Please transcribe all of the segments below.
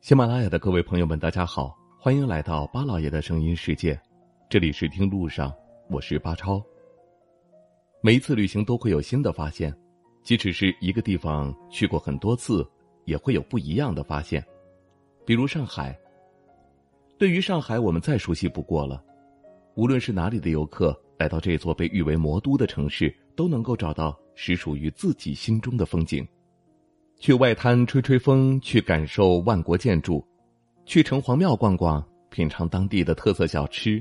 喜马拉雅的各位朋友们，大家好，欢迎来到巴老爷的声音世界，这里是听路上，我是巴超。每一次旅行都会有新的发现，即使是一个地方去过很多次，也会有不一样的发现。比如上海，对于上海我们再熟悉不过了，无论是哪里的游客来到这座被誉为魔都的城市，都能够找到是属于自己心中的风景。去外滩吹吹风，去感受万国建筑，去城隍庙逛逛，品尝当地的特色小吃，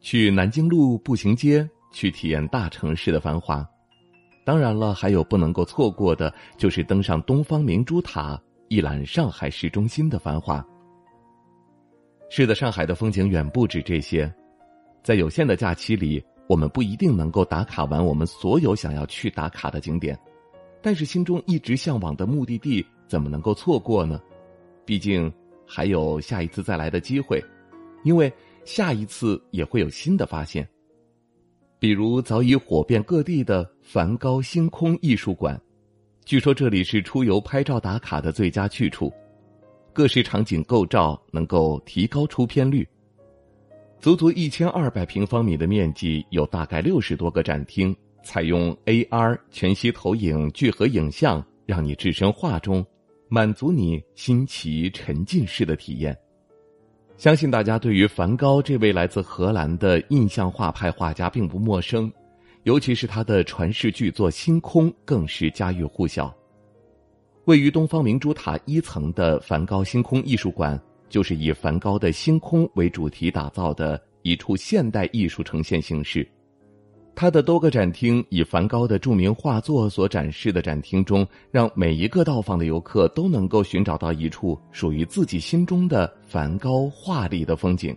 去南京路步行街，去体验大城市的繁华。当然了，还有不能够错过的，就是登上东方明珠塔，一览上海市中心的繁华。是的，上海的风景远不止这些，在有限的假期里，我们不一定能够打卡完我们所有想要去打卡的景点。但是心中一直向往的目的地怎么能够错过呢？毕竟还有下一次再来的机会，因为下一次也会有新的发现。比如早已火遍各地的梵高星空艺术馆，据说这里是出游拍照打卡的最佳去处，各式场景构照能够提高出片率。足足一千二百平方米的面积，有大概六十多个展厅。采用 AR 全息投影聚合影像，让你置身画中，满足你新奇沉浸式的体验。相信大家对于梵高这位来自荷兰的印象画派画家并不陌生，尤其是他的传世巨作《星空》更是家喻户晓。位于东方明珠塔一层的梵高星空艺术馆，就是以梵高的星空为主题打造的一处现代艺术呈现形式。他的多个展厅以梵高的著名画作所展示的展厅中，让每一个到访的游客都能够寻找到一处属于自己心中的梵高画里的风景。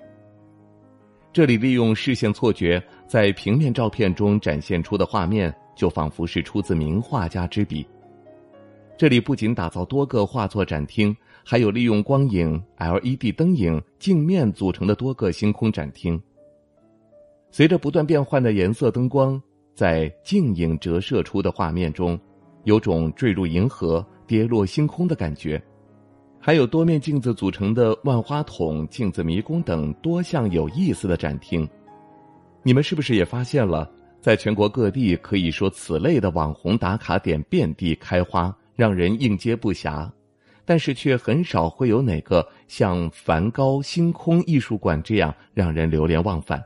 这里利用视线错觉，在平面照片中展现出的画面，就仿佛是出自名画家之笔。这里不仅打造多个画作展厅，还有利用光影、LED 灯影、镜面组成的多个星空展厅。随着不断变换的颜色灯光，在镜影折射出的画面中，有种坠入银河、跌落星空的感觉。还有多面镜子组成的万花筒、镜子迷宫等多项有意思的展厅。你们是不是也发现了，在全国各地，可以说此类的网红打卡点遍地开花，让人应接不暇，但是却很少会有哪个像梵高星空艺术馆这样让人流连忘返。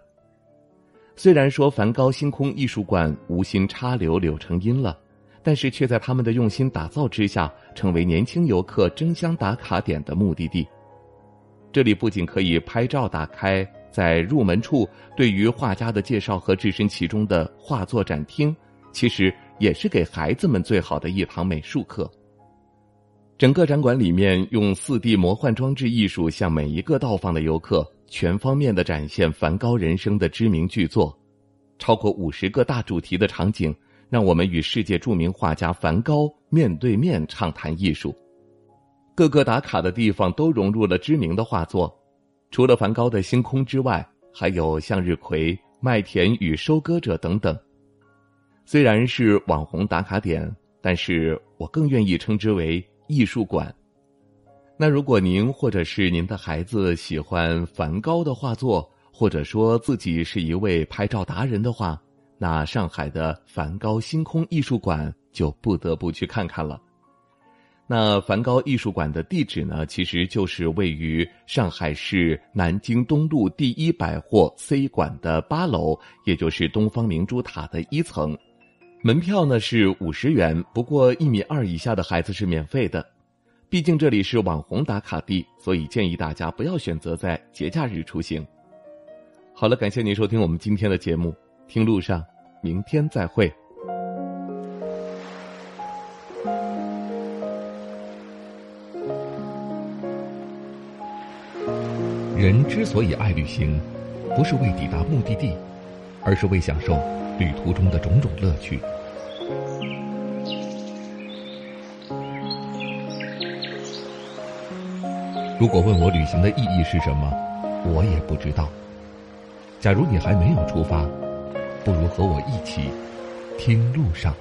虽然说梵高星空艺术馆无心插柳柳成荫了，但是却在他们的用心打造之下，成为年轻游客争相打卡点的目的地。这里不仅可以拍照打开，在入门处对于画家的介绍和置身其中的画作展厅，其实也是给孩子们最好的一堂美术课。整个展馆里面用四 D 魔幻装置艺术向每一个到访的游客。全方面的展现梵高人生的知名巨作，超过五十个大主题的场景，让我们与世界著名画家梵高面对面畅谈艺术。各个打卡的地方都融入了知名的画作，除了梵高的星空之外，还有向日葵、麦田与收割者等等。虽然是网红打卡点，但是我更愿意称之为艺术馆。那如果您或者是您的孩子喜欢梵高的画作，或者说自己是一位拍照达人的话，那上海的梵高星空艺术馆就不得不去看看了。那梵高艺术馆的地址呢，其实就是位于上海市南京东路第一百货 C 馆的八楼，也就是东方明珠塔的一层。门票呢是五十元，不过一米二以下的孩子是免费的。毕竟这里是网红打卡地，所以建议大家不要选择在节假日出行。好了，感谢您收听我们今天的节目，听路上，明天再会。人之所以爱旅行，不是为抵达目的地，而是为享受旅途中的种种乐趣。如果问我旅行的意义是什么，我也不知道。假如你还没有出发，不如和我一起听路上。